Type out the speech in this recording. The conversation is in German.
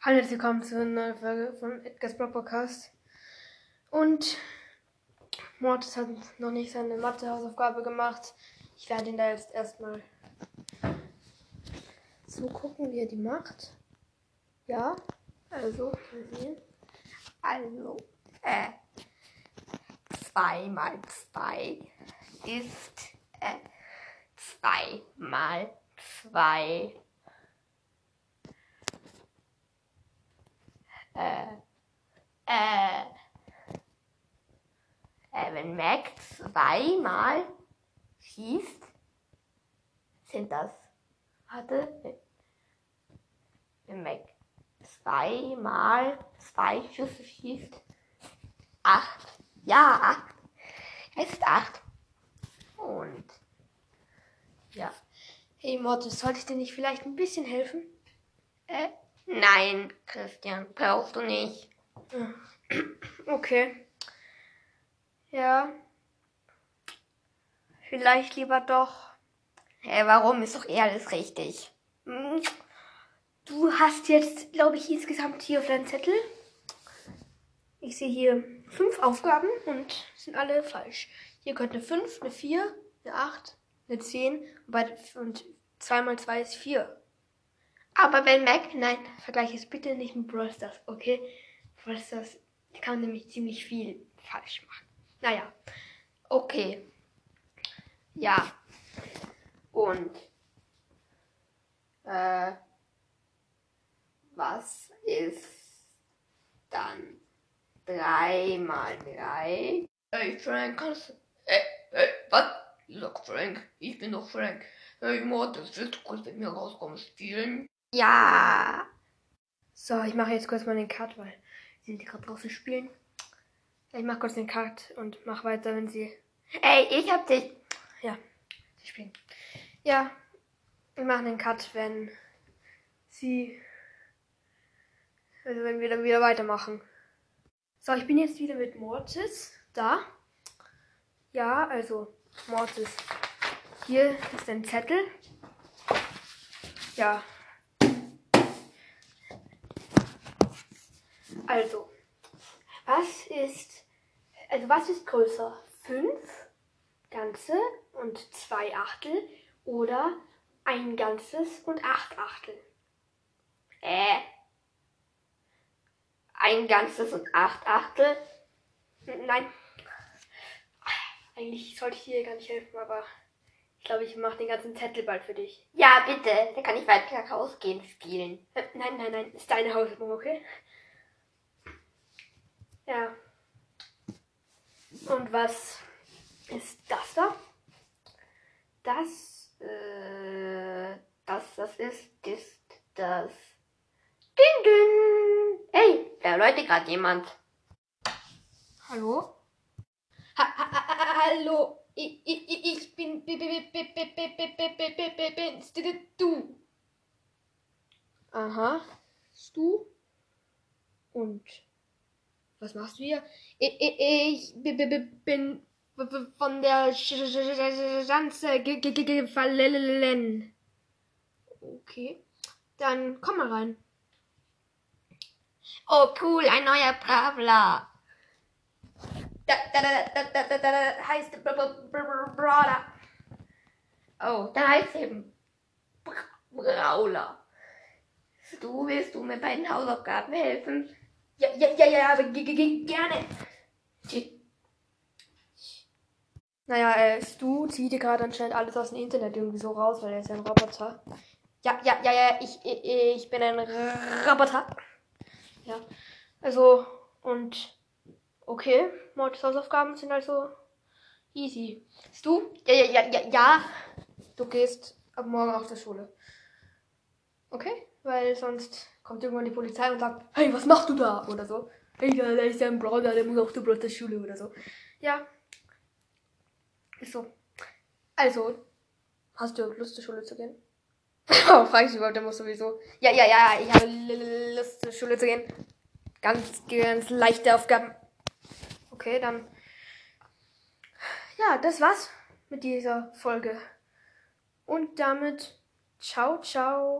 Hallo, herzlich willkommen zu einer neuen Folge von Edgar's Blog Podcast. Und Mortis hat noch nicht seine Mathe-Hausaufgabe gemacht. Ich werde ihn da jetzt erstmal zugucken, wie er die macht. Ja, also, mal sehen. Also, äh, 2 mal 2 ist äh, 2 mal 2. Äh, äh, äh, wenn Mac zweimal schießt, sind das, warte, wenn Mac zweimal zwei Schüsse schießt, acht, ja, acht, es ist acht. Und, ja, Hey Mortis, sollte ich dir nicht vielleicht ein bisschen helfen? äh, nein, Christian, brauchst du nicht. Okay. Ja. Vielleicht lieber doch. Hä, warum? Ist doch eh alles richtig. Hm, Du hast jetzt, glaube ich, insgesamt hier auf deinem Zettel. Ich sehe hier fünf Aufgaben und sind alle falsch. Hier könnte eine 5, eine 4, eine 8, eine 10 und bei- und 2 mal 2 ist 4. Aber wenn Mac, nein, vergleiche es bitte nicht mit Brawl Stars, okay? Brawl Stars kann nämlich ziemlich viel falsch machen. Naja, okay. Ja. Und, äh, was ist dann 3 mal 3? Hey Frank, kannst du... Hey, hey, was? Sag Frank, ich bin doch Frank. Hey Mortis, willst du kurz mit mir rauskommen spielen? Ja. So, ich mache jetzt kurz mal den Cut, weil sie gerade draußen spielen. Ich mache kurz den Cut und mache weiter, wenn sie. Ey, ich hab dich... Ja, sie spielen. Ja, wir machen den Cut, wenn sie. Also, wenn wir dann wieder weitermachen. So, ich bin jetzt wieder mit Mortis da. Ja, also, Mortis. Hier ist ein Zettel. Ja. Also, was ist, also was ist größer? Fünf Ganze und zwei Achtel oder ein Ganzes und acht Achtel? Äh. Ein ganzes und acht Achtel? N- Nein. Eigentlich sollte ich dir gar nicht helfen, aber ich glaube, ich mache den ganzen Zettel bald für dich. Ja, bitte. Dann kann ich weiter rausgehen spielen. Äh, Nein, nein, nein, ist deine Hausübung, okay? Ja. Und was ist das da? Das, Äh, das, das ist, ist das. Ding, ding. Hey, da läutet gerade jemand. Hallo? Ha, ha, ha, ha, hallo, ich, ich, ich- bin, bi- bi- bi- bi- bi- bi- bi- bi- bi- bi- bin's d- d- du. Aha, du? Und was machst du hier? Ich, ich, ich bi- bi- bi- bin von der Sch- Sch- Sch- Schanze ge- ge- ge- gefallen. Okay, dann komm mal rein. Oh, cool, ein neuer Bravler. Da, heißt Br- Br- Br- Brother. Oh, da heißt eben Bra- Brawler. Du willst du mir bei den Hausaufgaben helfen? Ja, ja, ja, ja, gerne. Naja, äh, Stu zieht dir gerade anscheinend alles aus dem Internet irgendwie so raus, weil er ist ja ein Roboter. Ja, ja, ja, ja, ich, ich, ich bin ein Roboter. Ja, also, und, okay, Mortis Hausaufgaben sind also easy. Stu? Ja, ja, ja, ja, ja. Du gehst ab morgen auf der Schule. Okay? Weil sonst kommt irgendwann die Polizei und sagt, hey, was machst du da? Oder so. Hey, da, ist ja ein Brother, der muss auf der Schule oder so. Ja, ist so. Also, hast du Lust zur Schule zu gehen? oh, frag ich überhaupt, der muss sowieso. Ja, ja, ja, ich habe Lust zur Schule zu gehen. Ganz, ganz leichte Aufgaben. Okay, dann. Ja, das war's mit dieser Folge. Und damit ciao, ciao.